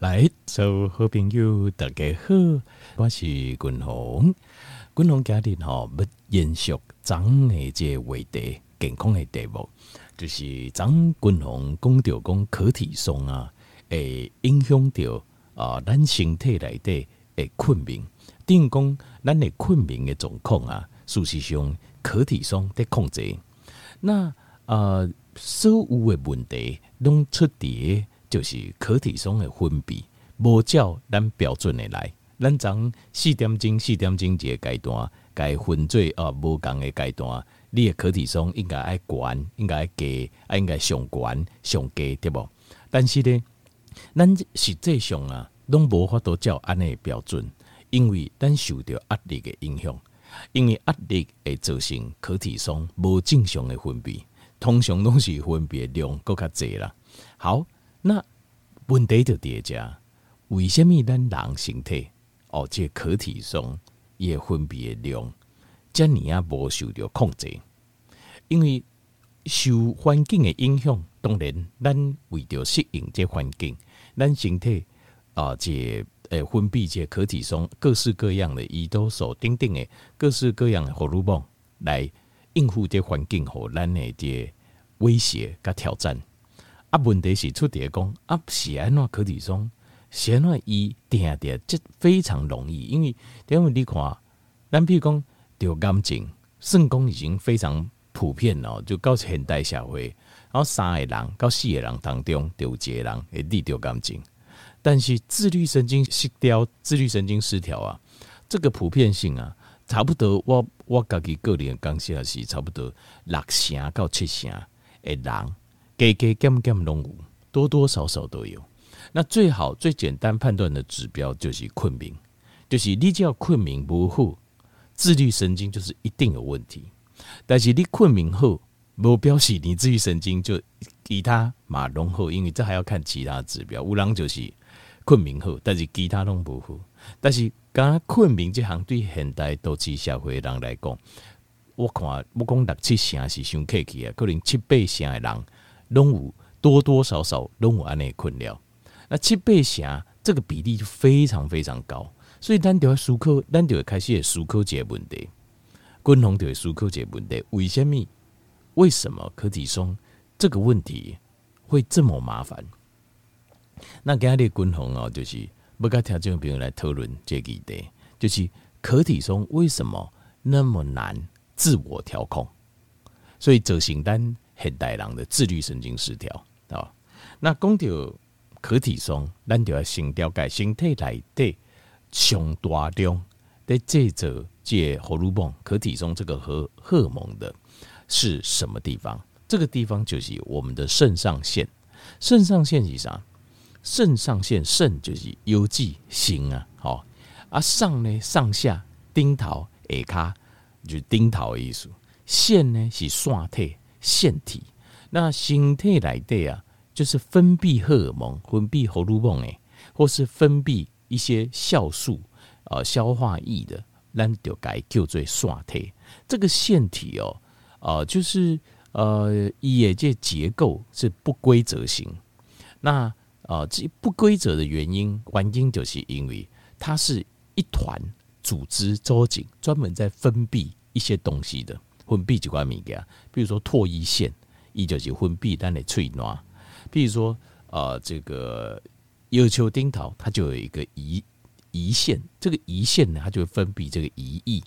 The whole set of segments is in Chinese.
来，所有好朋友大家好，我是君宏。君宏家庭吼要延续昨的这话题，健康的题目，就是昨君宏讲到讲可体松啊，会影响到啊咱身体内底的困眠。等于讲咱的困眠的状况啊，事实上可体松在控制。那呃，所有的问题拢出伫就是可体松的分泌无照咱标准的来。咱从四点钟、四点钟这个阶段，该分做啊无共的阶段，你的可体松应该爱悬，应该爱低，啊应该上悬上低对不？但是呢，咱实际上啊，拢无法度照安尼的标准。因为咱受到压力的影响，因为压力会造成可体松无正常的分泌，通常拢是分泌量更较侪啦。好，那问题就叠加，为什么咱人身体哦，这个、可体松也分泌的量，遮尔啊无受到控制？因为受环境的影响，当然咱为着适应这环境，咱身体啊、呃、这诶，分泌这可体松，各式各样的胰岛素等等的各式各样的荷尔蒙来应付这环境和咱的这威胁甲挑战。啊，问题是出伫讲啊，是安怎可体松，是安怎伊定定这非常容易，因为因为你看，咱譬如讲得癌症，肾功已经非常普遍了，就到现代社会，然后三个人到四个人当中，就有一个人会得癌症。但是自律神经失调，自律神经失调啊，这个普遍性啊，差不多我我家己个人讲起来是差不多六成到七成的人，加加减减拢有，多多少少都有。那最好最简单判断的指标就是困眠，就是你只要困眠不好，自律神经就是一定有问题。但是你困眠后，不表示你自律神经就其他马拢好，因为这还要看其他指标。有人就是。困眠好，但是其他拢不好。但是，刚困眠这项对现代都市社会的人来讲，我看我讲六七成是伤客气啊，可能七八成的人拢有多多少少拢有安尼困扰。那七八成这个比例就非常非常高，所以咱就要思考，咱就要开始思考这个问题。共同就要思考这个问题：为什么？为什么可体松这个问题会这么麻烦？那今日君宏哦，就是要跟听众朋友来讨论这个议题，就是可体松为什么那么难自我调控，所以造成咱现代人的自律神经失调啊。那讲到可体松，咱就要先了解身体内底上大量在制造这荷尔蒙可体松这个荷荷尔蒙的是什么地方？这个地方就是我们的肾上腺，肾上腺是啥？肾上腺，肾就是腰际心啊，好啊，上呢上下丁头下骹就是丁头的意思，腺呢是腺体腺体，那身体内底啊，就是分泌荷尔蒙、分泌荷尔蒙诶，或是分泌一些酵素啊、消化液的，咱就该叫做腺体。这个腺体哦，啊，就是呃，也这结构是不规则型，那。啊，这不规则的原因，原因就是因为它是一团组织组织，专门在分泌一些东西的，分泌几块物件，比如说唾液腺，伊就是分泌咱的喙瘘，比如说呃，这个腰丘丁桃，它就有一个胰胰腺，这个胰腺呢，它就会分泌这个胰液。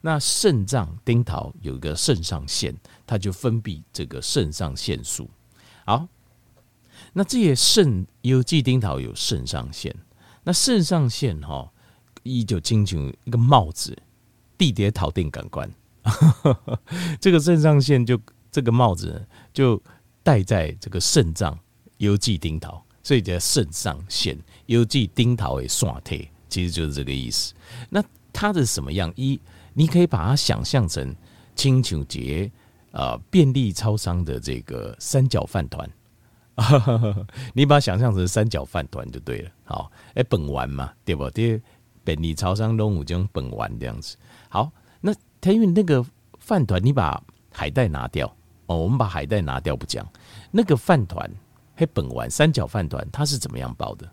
那肾脏丁桃有一个肾上腺，它就分泌这个肾上腺素。好。那这些肾有季丁桃有肾上腺，那肾上腺哈，一就经成一个帽子，地叠头顶感官，这个肾上腺就这个帽子就戴在这个肾脏有季丁桃，所以叫肾上腺有季丁桃为腺体，其实就是这个意思。那它是什么样？一你可以把它想象成清楚节啊便利超商的这个三角饭团。你把它想象成三角饭团就对了。好，哎，本丸嘛，对不？对，便利超商拢有种本丸这样子。好，那它因为那个饭团，你把海带拿掉哦，我们把海带拿掉不讲，那个饭团，嘿，本丸三角饭团它是怎么样包的？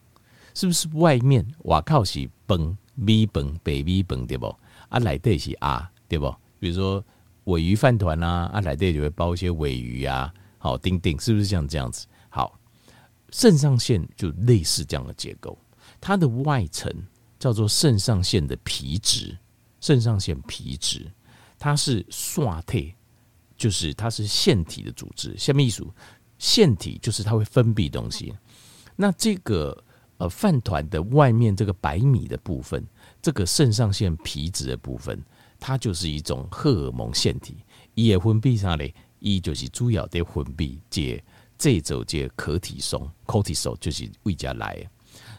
是不是外面瓦靠是崩米崩北米崩对不？啊，内底是啊，对不？比如说尾鱼饭团啊，啊，内底就会包一些尾鱼啊，好，丁丁，是不是像这样子？好，肾上腺就类似这样的结构，它的外层叫做肾上腺的皮质，肾上腺皮质，它是刷体，就是它是腺体的组织，下面一组腺体就是它会分泌东西，那这个。呃，饭团的外面这个白米的部分，这个肾上腺皮质的部分，它就是一种荷尔蒙腺体。伊的分泌啥嘞？伊就是主要的分泌这这种这可体松壳体松就是胃家来。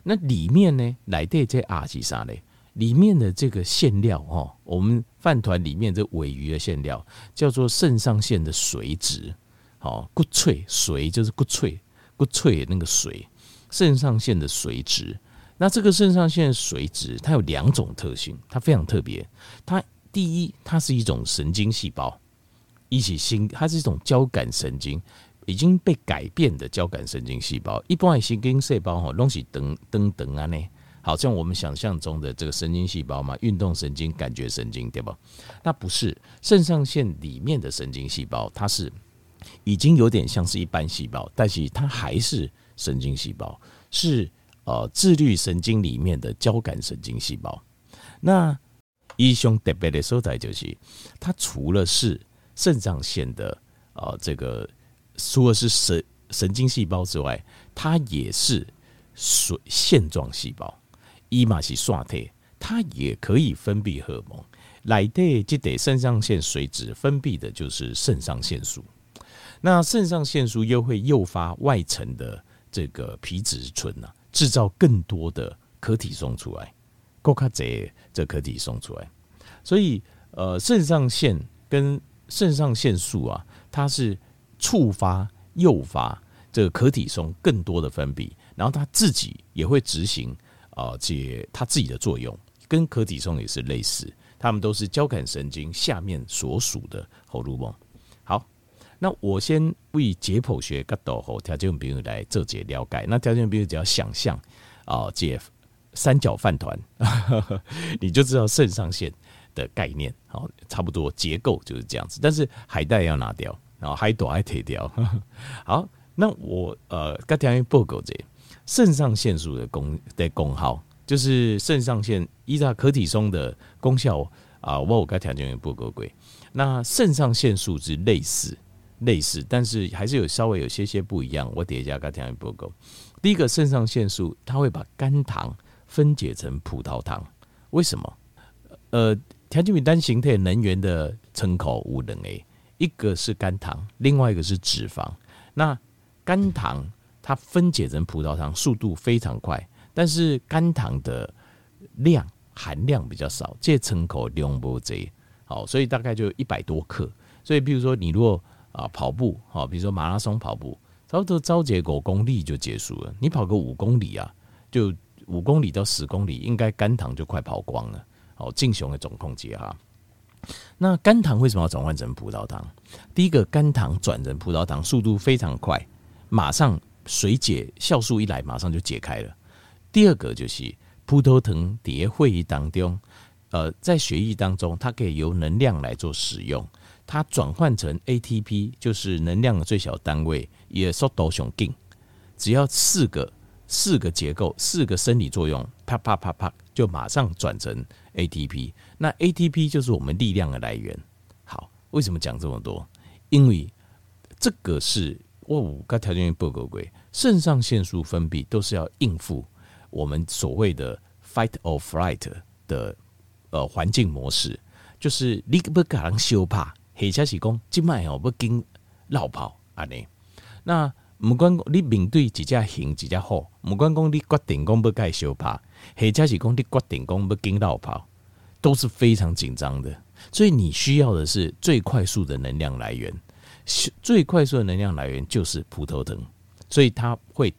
那里面呢，来的这阿是啥嘞？里面的这个馅料哦，我们饭团里面这鮪鱼的馅料叫做肾上腺的髓质，好骨脆髓就是骨脆骨脆那个髓。肾上腺的髓质，那这个肾上腺髓质它有两种特性，它非常特别。它第一，它是一种神经细胞，一起心，它是一种交感神经已经被改变的交感神经细胞。一般的神经细胞哈，东西等等等啊呢，好像我们想象中的这个神经细胞嘛，运动神经、感觉神经，对吧？那不是肾上腺里面的神经细胞，它是已经有点像是一般细胞，但是它还是。神经细胞是呃自律神经里面的交感神经细胞。那医生特别的所在就是，它除了是肾上腺的呃这个除了是神神经细胞之外，它也是水腺状细胞。伊嘛是刷体，它也可以分泌荷尔蒙。来的这得肾上腺髓质分泌的就是肾上腺素。那肾上腺素又会诱发外层的。这个皮质醇呐，制造更多的可体松出来，够卡这这可体松出来，所以呃，肾上腺跟肾上腺素啊，它是触发诱发这个可体松更多的分泌，然后它自己也会执行啊，解它自己的作用，跟可体松也是类似，它们都是交感神经下面所属的荷尔蒙。那我先为解剖学角度和条件比如来做解了解。那条件比如只要想象啊，解三角饭团，你就知道肾上腺的概念。好，差不多结构就是这样子。但是海带要拿掉，然后海朵还退掉。好，那我呃，跟条件报告这肾上腺素的功的功耗，就是肾上腺依照可体松的功效啊，我有跟条件也不够贵。那肾上腺素是类似。类似，但是还是有稍微有些些不一样。我叠加个条件不够。第一个，肾上腺素它会把肝糖分解成葡萄糖，为什么？呃，条件比单形态能源的称口无能 A，一个是肝糖，另外一个是脂肪。那肝糖它分解成葡萄糖速度非常快，但是肝糖的量含量比较少，这称口量不贼好，所以大概就一百多克。所以，比如说你如果啊，跑步好，比如说马拉松跑步，差不多招结果公里就结束了。你跑个五公里啊，就五公里到十公里，应该肝糖就快跑光了。好，正常的总控制哈。那肝糖为什么要转换成葡萄糖？第一个，肝糖转成葡萄糖速度非常快，马上水解酵素一来，马上就解开了。第二个就是葡萄糖蝶会议当中，呃，在血液当中，它可以由能量来做使用。它转换成 ATP，就是能量的最小单位，也速度上紧。只要四个四个结构，四个生理作用，啪啪啪啪，就马上转成 ATP。那 ATP 就是我们力量的来源。好，为什么讲这么多？因为这个是哦，该条件不够贵，肾上腺素分泌都是要应付我们所谓的 fight or flight 的呃环境模式，就是你不可能羞怕。或者是讲，即卖哦要经落跑安尼。那不管你面对几只熊，几只虎，不管讲你决定讲要盖相拍，或者是讲你决定讲要经落跑，都是非常紧张的。所以你需要的是最快速的能量来源，最快速的能量来源就是葡萄糖，所以它会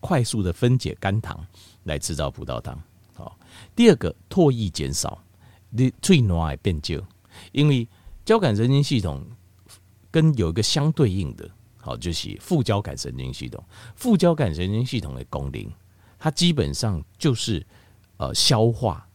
快速的分解肝糖来制造葡萄糖。好，第二个唾液减少，你最暖变旧，因为。交感神经系统跟有一个相对应的，好，就是副交感神经系统。副交感神经系统的功能它基本上就是呃消化、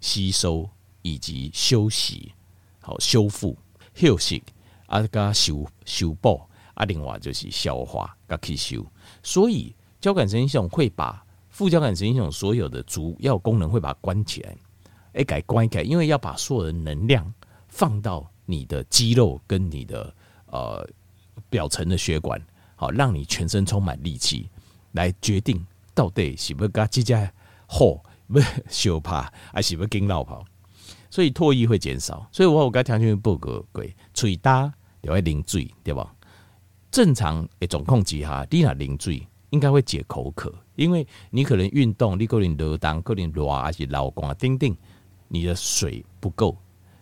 吸收以及休息，好修复、休息啊，加修修补啊，另外就是消化加吸收。所以交感神经系统会把副交感神经系统所有的主要功能会把它关起来，哎，改关起来，因为要把所有的能量放到你的肌肉跟你的呃表层的血管，好，让你全身充满力气，来决定。到底是不加这家好，不小怕，还是不跟老跑？所以唾液会减少。所以我有跟听众报告过，嘴大就会啉水，对吧？正常的状况之下，你若啉水应该会解口渴，因为你可能运动，你可能热当，可能热还是流汗，等等，你的水不够。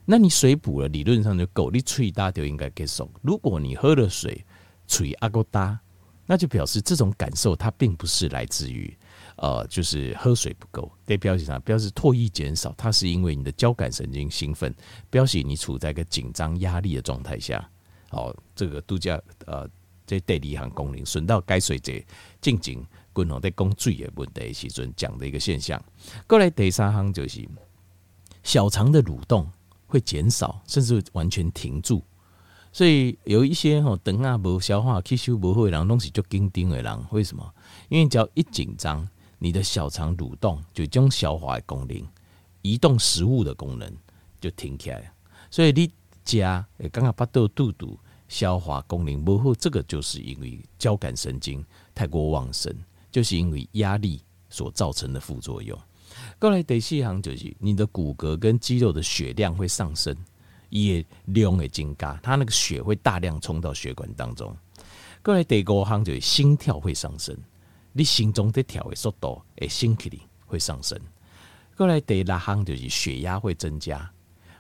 那你水补了，理论上就够，你嘴大就应该结束。如果你喝了水，嘴阿够大。那就表示这种感受，它并不是来自于，呃，就是喝水不够。对，表示啥？表示唾液减少，它是因为你的交感神经兴奋，表示你处在一个紧张压力的状态下。好，这个度假，呃，这第二项功能，顺道解说者进行均衡在供水的问题时阵讲的一个现象。过来第三项就是小肠的蠕动会减少，甚至完全停住。所以有一些吼肠啊无消化吸收不好的人，拢是足紧张的人。为什么？因为只要一紧张，你的小肠蠕动就将消化的功能、移动食物的功能就停起来。所以你食诶，刚刚巴肚肚肚消化功能不好，这个就是因为交感神经太过旺盛，就是因为压力所造成的副作用。过来第四项就是你的骨骼跟肌肉的血量会上升。也量会增加，它那个血会大量冲到血管当中。过来第五项就是心跳会上升，你心中的跳的速度诶，心率会上升。过来第六项就是血压会增加，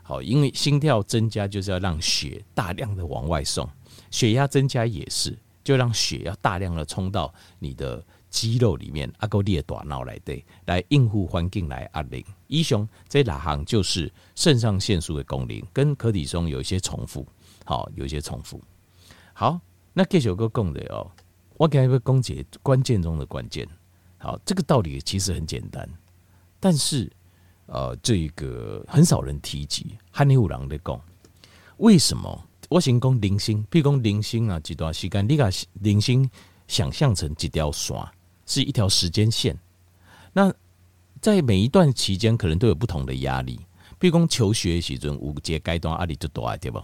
好，因为心跳增加就是要让血大量的往外送，血压增加也是，就让血要大量的冲到你的。肌肉里面阿哥列大脑来对，来应付环境来压力。医生这哪行就是肾上腺素的功能，跟可体松有一些重复，好，有一些重复。好，那这首歌讲的哦，我给一个讲解关键中的关键。好，这个道理其实很简单，但是呃，这个很少人提及。汉尼有人在讲，为什么？我先讲零星，譬如讲零星啊，这段时间你把零星想象成几条线。是一条时间线，那在每一段期间，可能都有不同的压力。比如讲求学的时阵，五节阶段压力就大，对不？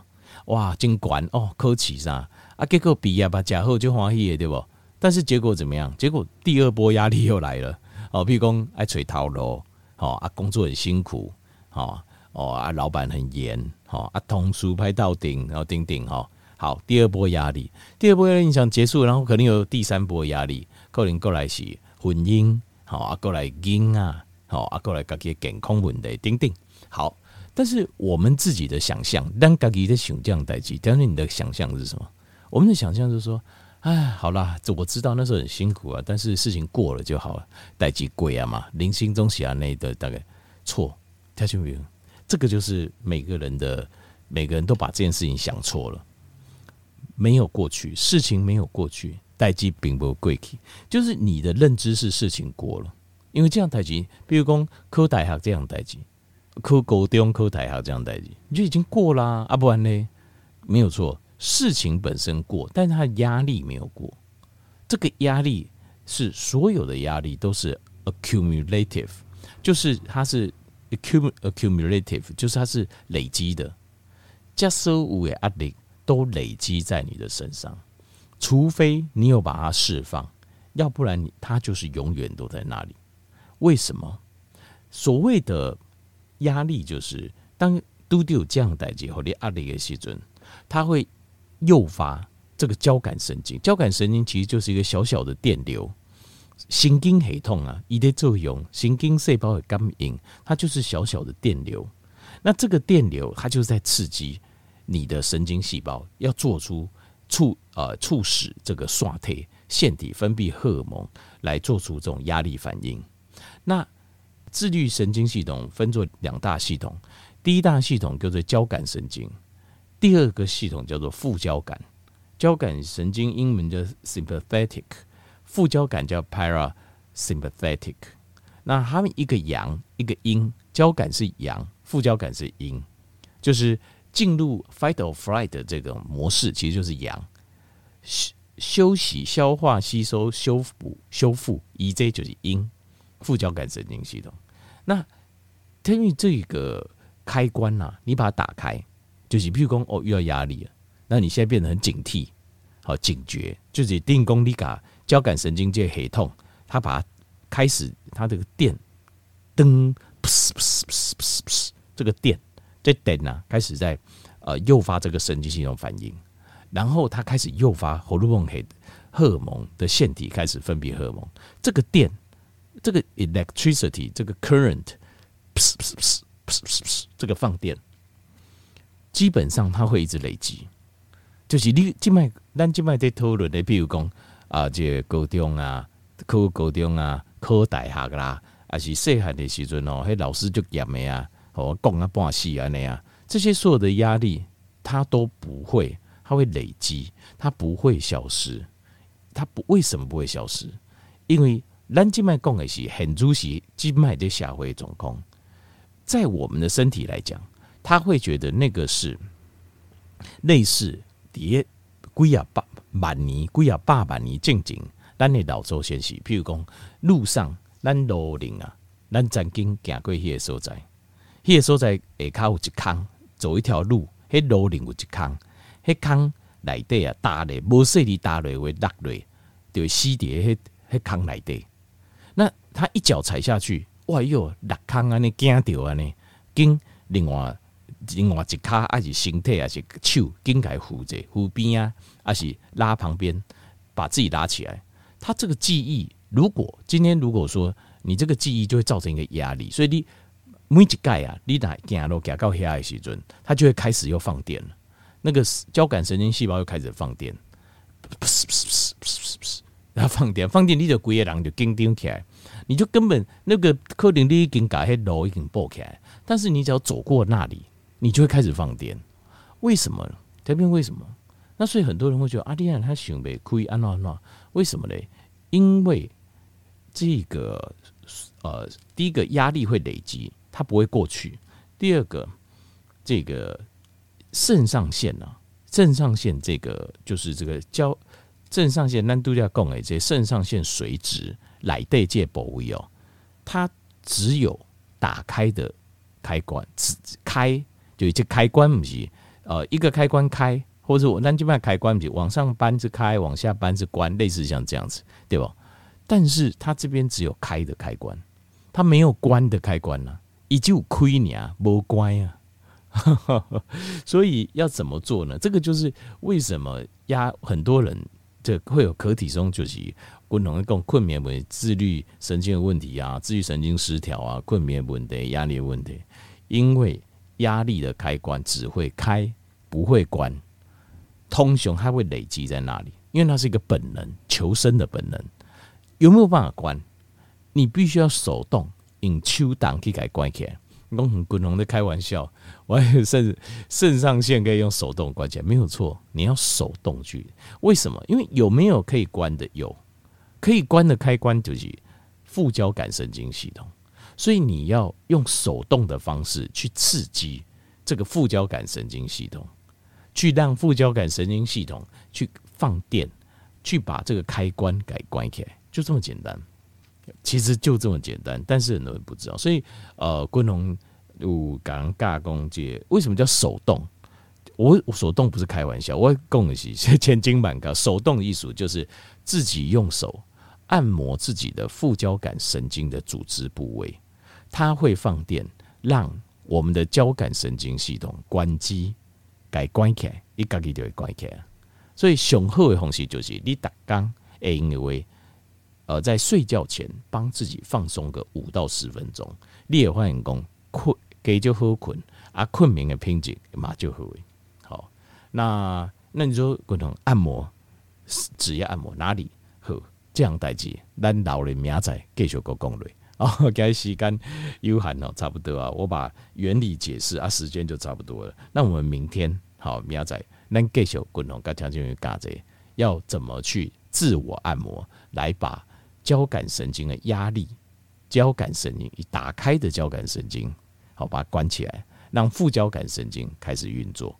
哇，真悬哦，考试啥啊？结果毕业吧，假后就欢喜的，对不？但是结果怎么样？结果第二波压力又来了。哦，比如讲爱找头路，哦啊，工作很辛苦，哦哦啊，老板很严，哦啊，同事拍到顶，然后顶顶哈。好，第二波压力，第二波压力你想结束，然后可能有第三波压力。个人过来是婚姻，好啊，过来经啊，好啊，过来自己健康问题，顶顶。好，但是我们自己的想象，当自己在想这样代志，但是你的想象是什么？我们的想象是说，哎，好啦，这我知道那时候很辛苦啊，但是事情过了就好了，代际贵啊嘛，人生总是安尼的大概错，听清没有？这个就是每个人的，每个人都把这件事情想错了，没有过去，事情没有过去。代际并不过去，就是你的认知是事情过了，因为这样代际，比如讲考大学这样代志，考高中考大学这样代际，你就已经过啦，啊，啊不然呢？没有错，事情本身过，但是它的压力没有过。这个压力是所有的压力都是 accumulative，就是它是 accumulative，就是它是累积的，just so 有的压力都累积在你的身上。除非你有把它释放，要不然它就是永远都在那里。为什么？所谓的压力，就是当都有这样代志或者压力的时准，它会诱发这个交感神经。交感神经其实就是一个小小的电流，神经系统啊，一的作用，神经细胞的感应，它就是小小的电流。那这个电流，它就是在刺激你的神经细胞，要做出。促呃促使这个刷体腺体分泌荷尔蒙来做出这种压力反应。那自律神经系统分作两大系统，第一大系统叫做交感神经，第二个系统叫做副交感。交感神经英文叫 sympathetic，副交感叫 parasympathetic。那他们一个阳一个阴，交感是阳，副交感是阴，就是进入 fight or flight 这种模式，其实就是阳。休休息、消化、吸收、修补、修复，EJ 就是阴，副交感神经系统。那根据这个开关呐、啊，你把它打开，就是譬如说哦，遇到压力了，那你现在变得很警惕，好警觉，就是定功力嘎交感神经这黑痛，它把它开始它这个电灯，这个电这电呐、开始在呃诱发这个神经系统反应。然后它开始诱发荷尔蒙黑荷尔蒙的腺体开始分泌荷尔蒙，这个电，这个 electricity，这个 current，这个放电，基本上它会一直累积。就是你静脉，咱静脉在讨论的，比如讲啊，这高中啊，考高中啊，考大学啦，还是细汉的时阵哦，迄老师就严的啊，哦，讲啊半死啊那样，这些所有的压力，它都不会。它会累积，它不会消失。它不为什么不会消失？因为咱静脉讲的是很主席静脉的下回总控，在我们的身体来讲，他会觉得那个是类似叠龟啊八万年龟啊八万年静静，咱的老周先生，譬如讲路上咱路林啊，咱曾经行过迄个所在，迄、个所在下骹有一坑，走一条路，迄路林有一坑。迄坑内底啊，搭咧，无说你打咧会落咧，就死伫迄迄坑内底。那他一脚踩下去，哇哟，落坑安尼惊着安尼，经另外另外一骹还是身体还是手，经该扶着扶边啊，还是拉旁边，把自己拉起来。他这个记忆，如果今天如果说你这个记忆就会造成一个压力，所以你每一盖啊，你来行路行到遐的时阵，他就会开始又放电了。那个交感神经细胞又开始放电，然后放电，放电，你就规个人就紧张起来，你就根本那个可能你已经把那路已经补起来，但是你只要走过那里，你就会开始放电。为什么呢？这边为什么？那所以很多人会觉得阿弟亚他想被亏安诺诺，为什么呢？因为这个呃，第一个压力会累积，它不会过去；第二个，这个。肾上腺呢？肾上腺这个就是这个交肾上腺，咱度要供诶，这肾上腺髓质来对这部位哦，它只有打开的开关，只开就一个开关不是呃一个开关开，或者我那这边开关不是往上扳是开，往下扳是关，类似像这样子，对吧？但是它这边只有开的开关，它没有关的开关呢，伊就亏你啊，没关啊。所以要怎么做呢？这个就是为什么压很多人这会有可体松就是共同共困眠为自律神经的问题啊，自律神经失调啊，困眠问题、压力问题，因为压力的开关只会开不会关，通常它会累积在那里，因为它是一个本能，求生的本能，有没有办法关？你必须要手动用手动去给关起来。我很滚龙的开玩笑，我还有甚至肾上腺可以用手动关起来，没有错。你要手动去，为什么？因为有没有可以关的？有可以关的开关就是副交感神经系统，所以你要用手动的方式去刺激这个副交感神经系统，去让副交感神经系统去放电，去把这个开关给关起来，就这么简单。其实就这么简单，但是很多人不知道，所以呃，昆龙有讲尬弓节为什么叫手动？我我手动不是开玩笑，我讲的是 千金万高。手动的意思就是自己用手按摩自己的副交感神经的组织部位，它会放电，让我们的交感神经系统关机，改关起来，一个个就会关起来。所以上好的方式就是你打刚会因为。呃，在睡觉前帮自己放松个五到十分钟，你也欢迎讲困，给就好困啊，困眠的品质嘛就好。好，那那你说共同按摩，指压按摩哪里这样代志，咱老人明仔继续个攻略啊，该时间有限哦，差不多啊，我把原理解释啊，时间就差不多了。那我们明天好明仔，咱继续共同跟听众讲这要怎么去自我按摩，来把。交感神经的压力，交感神经一打开的交感神经，好把它关起来，让副交感神经开始运作。